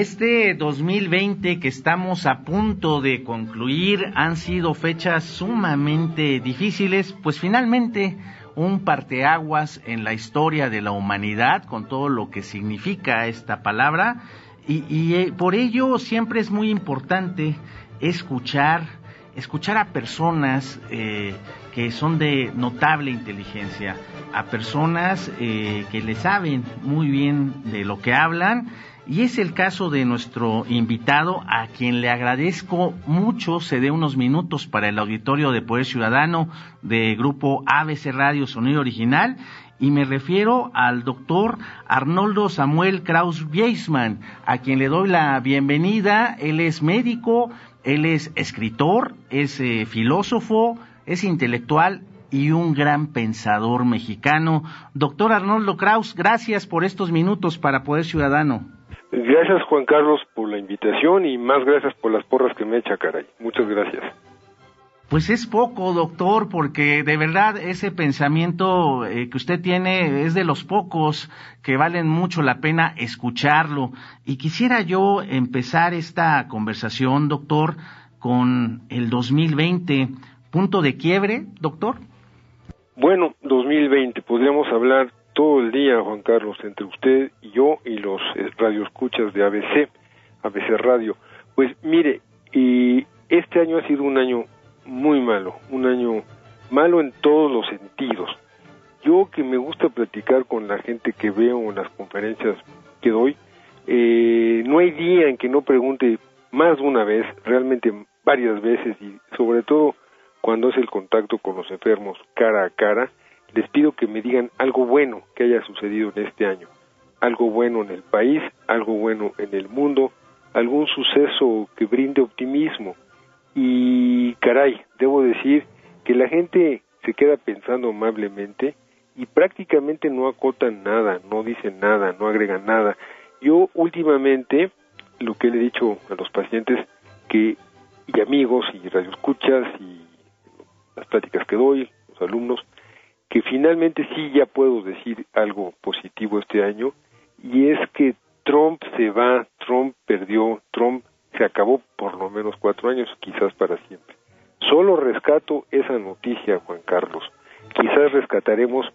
Este 2020 que estamos a punto de concluir han sido fechas sumamente difíciles, pues finalmente un parteaguas en la historia de la humanidad con todo lo que significa esta palabra. Y, eh, por ello siempre es muy importante escuchar, escuchar a personas eh, que son de notable inteligencia, a personas eh, que le saben muy bien de lo que hablan y es el caso de nuestro invitado, a quien le agradezco mucho se dé unos minutos para el auditorio de Poder Ciudadano de Grupo ABC Radio Sonido Original. Y me refiero al doctor Arnoldo Samuel Kraus Weisman, a quien le doy la bienvenida. Él es médico, él es escritor, es eh, filósofo, es intelectual y un gran pensador mexicano. Doctor Arnoldo Kraus, gracias por estos minutos para Poder Ciudadano. Gracias Juan Carlos por la invitación y más gracias por las porras que me echa, caray. Muchas gracias. Pues es poco, doctor, porque de verdad ese pensamiento eh, que usted tiene es de los pocos que valen mucho la pena escucharlo. Y quisiera yo empezar esta conversación, doctor, con el 2020. ¿Punto de quiebre, doctor? Bueno, 2020, podríamos hablar todo el día, Juan Carlos, entre usted y yo y los eh, radioescuchas de ABC, ABC Radio. Pues mire, y este año ha sido un año muy malo, un año malo en todos los sentidos. Yo que me gusta platicar con la gente que veo en las conferencias que doy, eh, no hay día en que no pregunte más de una vez, realmente varias veces y sobre todo cuando es el contacto con los enfermos cara a cara, les pido que me digan algo bueno que haya sucedido en este año, algo bueno en el país, algo bueno en el mundo, algún suceso que brinde optimismo. Y caray, debo decir que la gente se queda pensando amablemente y prácticamente no acotan nada, no dicen nada, no agregan nada. Yo últimamente lo que le he dicho a los pacientes que y amigos y radioescuchas y las pláticas que doy, los alumnos, que finalmente sí ya puedo decir algo positivo este año y es que Trump se va, Trump perdió, Trump se acabó por lo menos cuatro años, quizás para siempre. Solo rescato esa noticia, Juan Carlos. Quizás rescataremos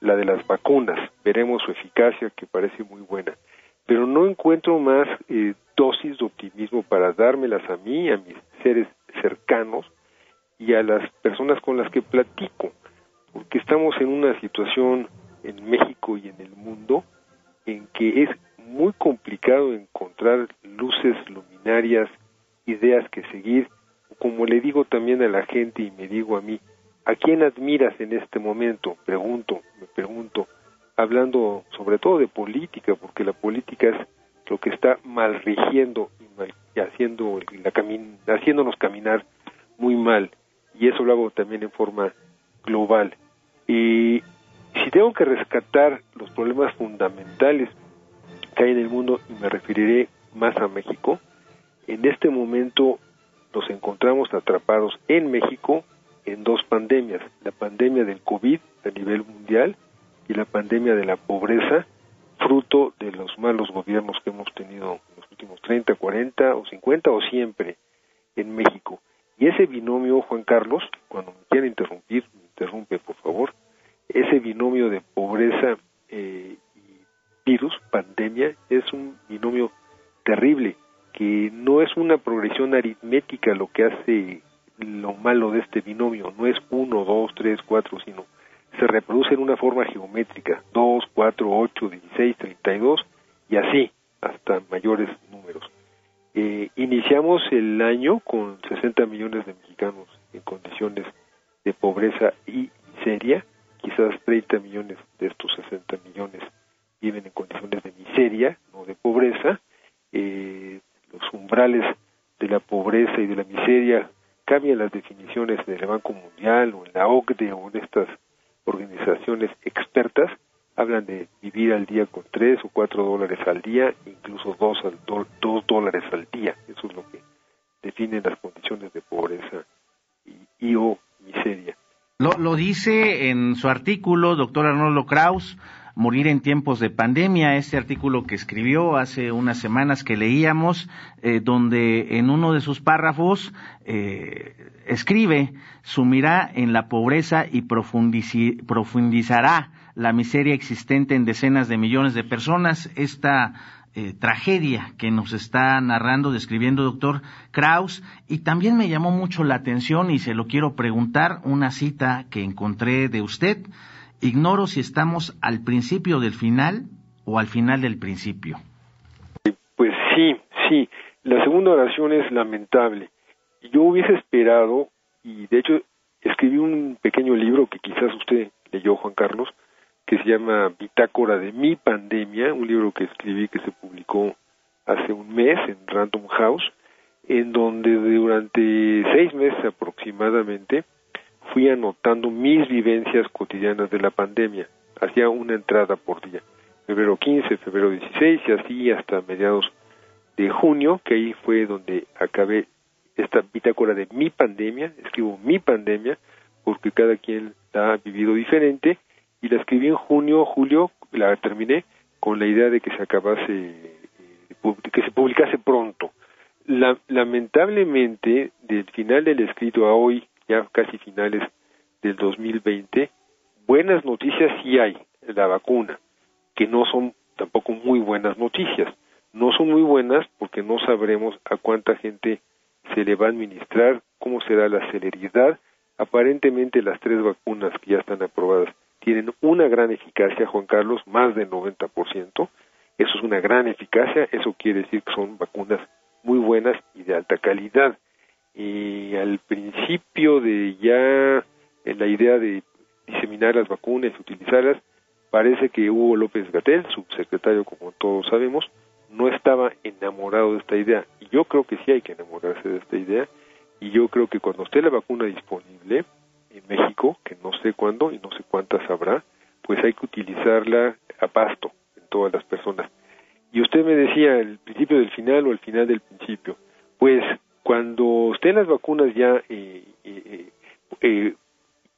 la de las vacunas, veremos su eficacia, que parece muy buena. Pero no encuentro más eh, dosis de optimismo para dármelas a mí, a mis seres cercanos y a las personas con las que platico porque estamos en una situación en México y en el mundo en que es muy complicado encontrar luces luminarias, ideas que seguir, como le digo también a la gente y me digo a mí, ¿a quién admiras en este momento? Pregunto, me pregunto, hablando sobre todo de política, porque la política es lo que está mal rigiendo y, haciendo la haciéndonos caminar muy mal, y eso lo hago también en forma global. Y si tengo que rescatar los problemas fundamentales que hay en el mundo, y me referiré más a México, en este momento nos encontramos atrapados en México en dos pandemias, la pandemia del COVID a nivel mundial y la pandemia de la pobreza, fruto de los malos gobiernos que hemos tenido en los últimos 30, 40 o 50 o siempre en México. Y ese binomio, Juan Carlos, cuando me quiera interrumpir, me interrumpe binomio de pobreza eh, y pandemia es un binomio terrible, que no es una progresión aritmética lo que hace lo malo de este binomio, no es 1, 2, 3, 4, sino se reproduce en una forma geométrica, 2, 4, 8, 16, 32 y así hasta mayores números. Eh, iniciamos el año con 60 millones de mexicanos en condiciones de pobreza y miseria, quizás 30 millones de estos 60 millones viven en condiciones de miseria, no de pobreza. Eh, los umbrales de la pobreza y de la miseria cambian las definiciones del Banco Mundial o en la OCDE o en estas organizaciones expertas, hablan de vivir al día con tres o cuatro dólares al día, incluso dos, dos dólares al día. Eso es lo que definen las condiciones de pobreza y, o miseria. Lo, dice en su artículo, doctor Arnoldo Kraus, Morir en tiempos de pandemia, este artículo que escribió hace unas semanas que leíamos, eh, donde en uno de sus párrafos eh, escribe, sumirá en la pobreza y profundizará la miseria existente en decenas de millones de personas. Esta eh, tragedia que nos está narrando, describiendo doctor Kraus. Y también me llamó mucho la atención y se lo quiero preguntar, una cita que encontré de usted. Ignoro si estamos al principio del final o al final del principio. Pues sí, sí. La segunda oración es lamentable. Yo hubiese esperado, y de hecho escribí un pequeño libro que quizás usted leyó, Juan Carlos, que se llama Bitácora de mi pandemia, un libro que escribí que se publicó hace un mes en Random House, en donde durante seis meses aproximadamente fui anotando mis vivencias cotidianas de la pandemia. Hacía una entrada por día. Febrero 15, febrero 16 y así hasta mediados de junio, que ahí fue donde acabé esta bitácora de mi pandemia. Escribo mi pandemia porque cada quien la ha vivido diferente y la escribí en junio, julio, la terminé con la idea de que se acabase, eh, que se publicase pronto. La, lamentablemente, del final del escrito a hoy, ya casi finales del 2020, buenas noticias sí hay, la vacuna, que no son tampoco muy buenas noticias. No son muy buenas porque no sabremos a cuánta gente se le va a administrar, cómo será la celeridad. Aparentemente las tres vacunas que ya están aprobadas tienen una gran eficacia, Juan Carlos, más del 90%. Eso es una gran eficacia, eso quiere decir que son vacunas muy buenas y de alta calidad y al principio de ya en la idea de diseminar las vacunas y utilizarlas, parece que Hugo López Gatel, subsecretario como todos sabemos, no estaba enamorado de esta idea. Y yo creo que sí hay que enamorarse de esta idea. Y yo creo que cuando esté la vacuna disponible en México, que no sé cuándo y no sé cuántas habrá, pues hay que utilizarla a pasto en todas las personas. Y usted me decía el principio del final o el final del principio. Pues cuando estén las vacunas ya eh, eh, eh,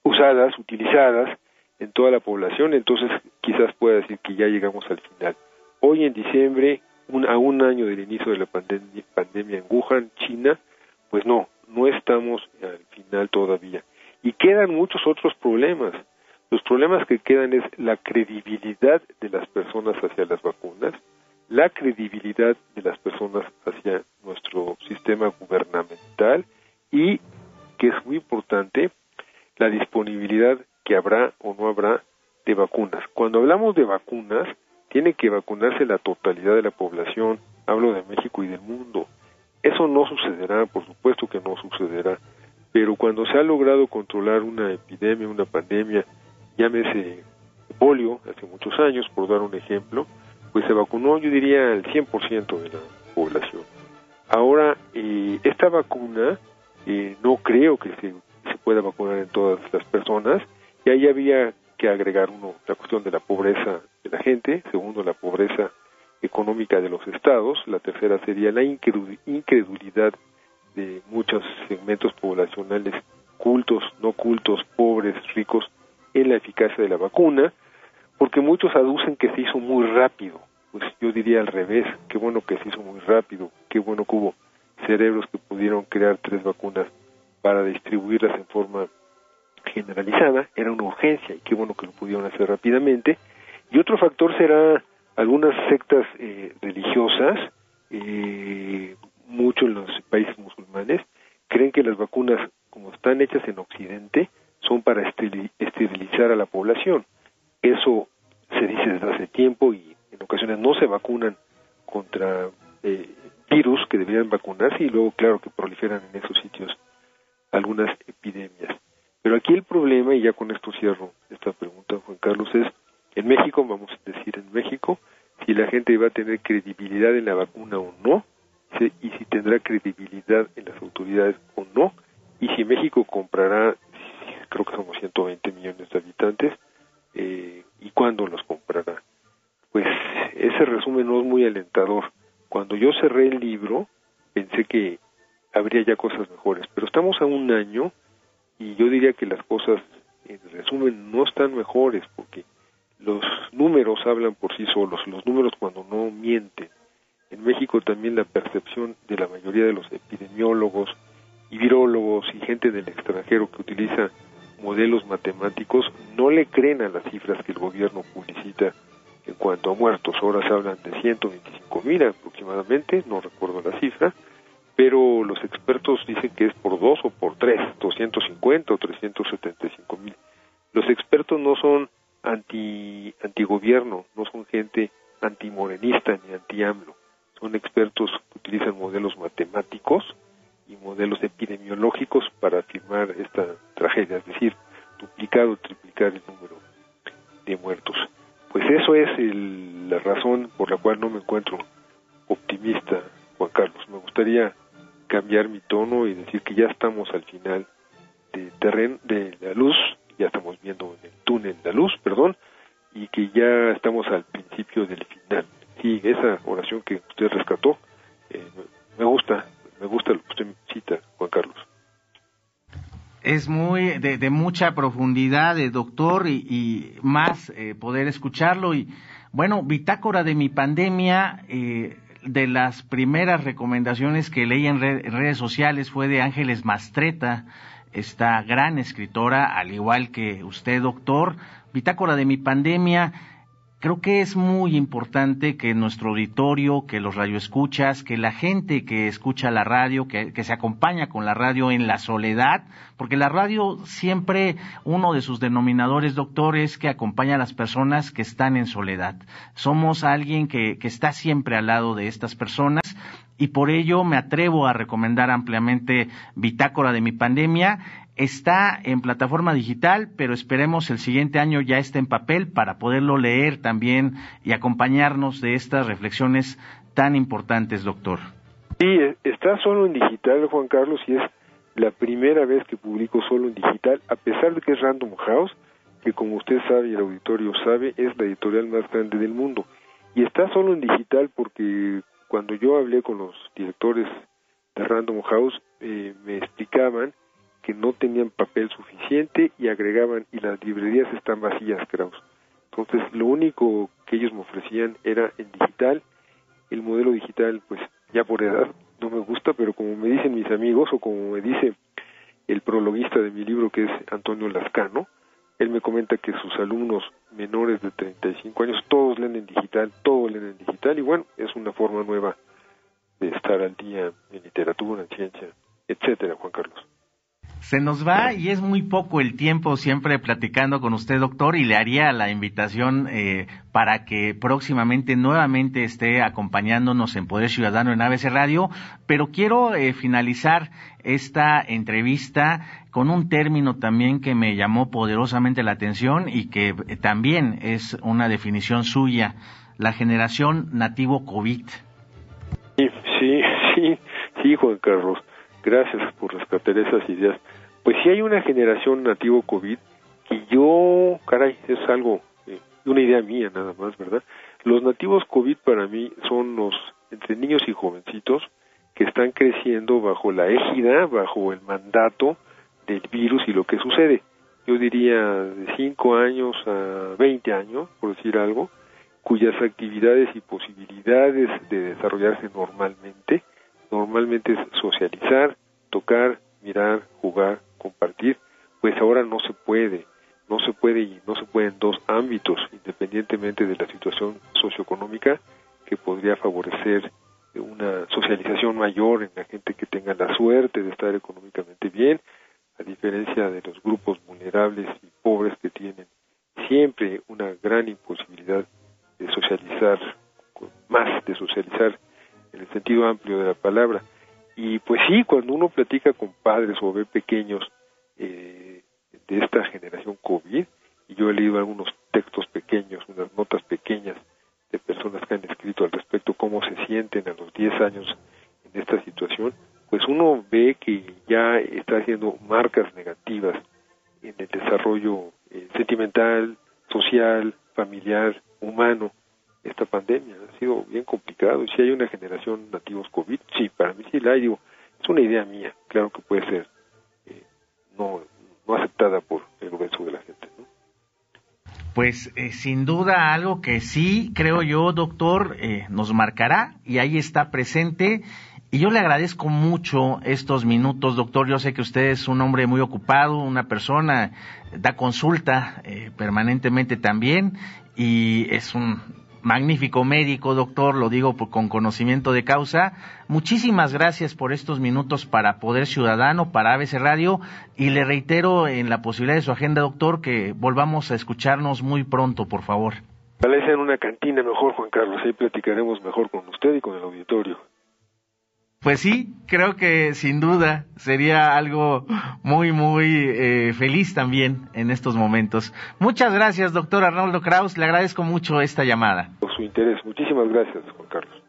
usadas, utilizadas en toda la población, entonces quizás pueda decir que ya llegamos al final. Hoy en diciembre, a un año del inicio de la pandemia, pandemia en Wuhan, China, pues no, no estamos al final todavía. Quedan muchos otros problemas. Los problemas que quedan es la credibilidad de las personas hacia las vacunas, la credibilidad de las personas hacia nuestro sistema gubernamental y, que es muy importante, la disponibilidad que habrá o no habrá de vacunas. Cuando hablamos de vacunas, tiene que vacunarse la totalidad de la población, hablo de México y del mundo. Eso no sucederá, por supuesto que no sucederá, pero cuando se ha logrado controlar una epidemia, una pandemia, llámese polio, hace muchos años, por dar un ejemplo, pues se vacunó, yo diría, el 100% de la población. Ahora, eh, esta vacuna eh, no creo que se, se, pueda vacunar en todas las personas, y ahí había que agregar, uno, la cuestión de la pobreza de la gente, segundo, la pobreza económica de los estados, la tercera sería la incredulidad de muchos segmentos poblacionales cultos, no cultos, pobres, ricos, en la eficacia de la vacuna, porque muchos aducen que se hizo muy rápido, pues yo diría al revés, qué bueno que se hizo muy rápido, qué bueno que hubo cerebros que pudieron crear tres vacunas para distribuirlas en forma generalizada, era una urgencia y qué bueno que lo pudieron hacer rápidamente. Y otro factor será algunas sectas eh, religiosas, eh, mucho en los países musulmanes, creen que las vacunas, como están hechas en Occidente, son para esterilizar a la población. Eso se dice desde hace tiempo y en ocasiones no se vacunan contra eh, virus que deberían vacunarse y luego, claro, que proliferan en esos sitios algunas epidemias. Pero aquí el problema, y ya con esto cierro esta pregunta, Juan Carlos, es en México, vamos a decir en México, si la gente va a tener credibilidad en la vacuna o no, y si tendrá credibilidad en las autoridades o no, y si México comprará, creo que somos 120 millones de habitantes, eh, y cuándo los comprará. Pues ese resumen no es muy alentador. Cuando yo cerré el libro, pensé que habría ya cosas mejores, pero estamos a un año y yo diría que las cosas, en resumen, no están mejores porque los números hablan por sí solos, los números cuando no mienten. En México también la percepción de la mayoría de los epidemiólogos y virólogos y gente del extranjero que utiliza modelos matemáticos no le creen a las cifras que el gobierno publicita en cuanto a muertos. Ahora se hablan de 125 mil aproximadamente, no recuerdo la cifra, pero los expertos dicen que es por dos o por tres, 250 o 375 mil. Los expertos no son anti antigobierno, no son gente antimorenista ni anti-AMLO, son expertos que utilizan modelos matemáticos y modelos epidemiológicos para afirmar esta tragedia, es decir, duplicar o triplicar el número de muertos. Pues eso es la razón por la cual no me encuentro optimista, Juan Carlos. Me gustaría cambiar mi tono y decir que ya estamos al final de terreno de la luz, ya estamos viendo en el túnel la luz, perdón, y que ya estamos al principio del final. Sí, esa oración que usted rescató, eh, me gusta, me gusta lo que usted cita, Juan Carlos. Es muy de, mucha profundidad, de doctor, y, más eh, poder escucharlo. Y bueno, bitácora de mi pandemia, eh, de las primeras recomendaciones que leí en, redes sociales fue de Ángeles Mastreta, esta gran escritora, al igual que usted, doctor. Bitácora de mi pandemia Creo que es muy importante que nuestro auditorio, que los radioescuchas, que la gente que escucha la radio, que, se acompaña con la radio en la soledad, porque la radio siempre, uno de sus denominadores, doctores, que acompaña a las personas que están en soledad. Somos alguien que, que está siempre al lado de estas personas y por ello me atrevo a recomendar ampliamente Bitácora de mi pandemia está en plataforma digital, pero esperemos el siguiente año ya esté en papel para poderlo leer también y acompañarnos de estas reflexiones tan importantes, doctor. Sí, está solo en digital, Juan Carlos, y es la primera vez que publico solo en digital, a pesar de que es Random House, que como usted sabe y el auditorio sabe, es la editorial más grande del mundo. Y está solo en digital porque cuando yo hablé con los directores de Random House, eh, me explicaban que no tenían papel suficiente y agregaban, y las librerías están vacías, Kraus. Entonces, lo único que ellos me ofrecían era en digital. El modelo digital, pues ya por edad no me gusta, pero como me dicen mis amigos, o como me dice el prologuista de mi libro, que es Antonio Lascano, él me comenta que sus alumnos menores de 35 años, todos leen en digital, todos leen en digital, y bueno, es una forma nueva de estar al día en literatura, en ciencia, etcétera, Juan Carlos. Se nos va y es muy poco el tiempo siempre platicando con usted, doctor, y le haría la invitación eh, para que próximamente nuevamente esté acompañándonos en Poder Ciudadano en ABC Radio. Pero quiero eh, finalizar esta entrevista con un término también que me llamó poderosamente la atención y que eh, también es una definición suya, la generación nativo COVID. Sí, sí, sí, Juan Carlos gracias por rescatar esas ideas. Pues si hay una generación nativo COVID que yo, caray, es algo, eh, una idea mía nada más, ¿verdad? Los nativos COVID para mí son los entre niños y jovencitos que están creciendo bajo la égida, bajo el mandato del virus y lo que sucede. Yo diría de 5 años a 20 años, por decir algo, cuyas actividades y posibilidades de desarrollarse normalmente normalmente es socializar, tocar, mirar, jugar, compartir, pues ahora no se puede. no se puede y no se puede en dos ámbitos, independientemente de la situación socioeconómica, que podría favorecer una socialización mayor en la gente que tenga la suerte de estar económicamente bien, a diferencia de los grupos vulnerables y pobres que tienen siempre una gran imposibilidad de socializar, sentido amplio de la palabra. Y pues sí, cuando uno platica con padres o ve pequeños eh, de esta generación COVID, y yo he leído algunos textos pequeños, unas notas pequeñas de personas que han escrito al respecto cómo se sienten a los 10 años en esta situación, pues uno ve que ya está haciendo marcas negativas en el desarrollo eh, sentimental, social, familiar, humano, esta pandemia. Sido bien complicado. Y si hay una generación nativos COVID, sí, para mí sí la hay. Digo, es una idea mía. Claro que puede ser eh, no, no aceptada por el grueso de la gente. ¿no? Pues eh, sin duda algo que sí, creo yo, doctor, eh, nos marcará y ahí está presente. Y yo le agradezco mucho estos minutos, doctor. Yo sé que usted es un hombre muy ocupado, una persona, da consulta permanentemente también y es un magnífico médico, doctor, lo digo con conocimiento de causa. Muchísimas gracias por estos minutos para Poder Ciudadano, para ABC Radio, y le reitero en la posibilidad de su agenda, doctor, que volvamos a escucharnos muy pronto, por favor. Ojalá en una cantina mejor, Juan Carlos, ahí platicaremos mejor con usted y con el auditorio. Pues sí, creo que sin duda sería algo muy, muy eh, feliz también en estos momentos. Muchas gracias, doctor Arnoldo Kraus. Le agradezco mucho esta llamada. Por su interés. Muchísimas gracias, Juan Carlos.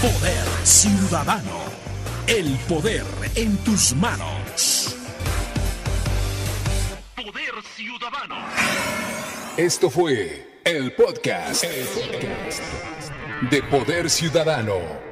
Poder Ciudadano. El poder en tus manos. Poder Ciudadano. Esto fue el podcast, el podcast de Poder Ciudadano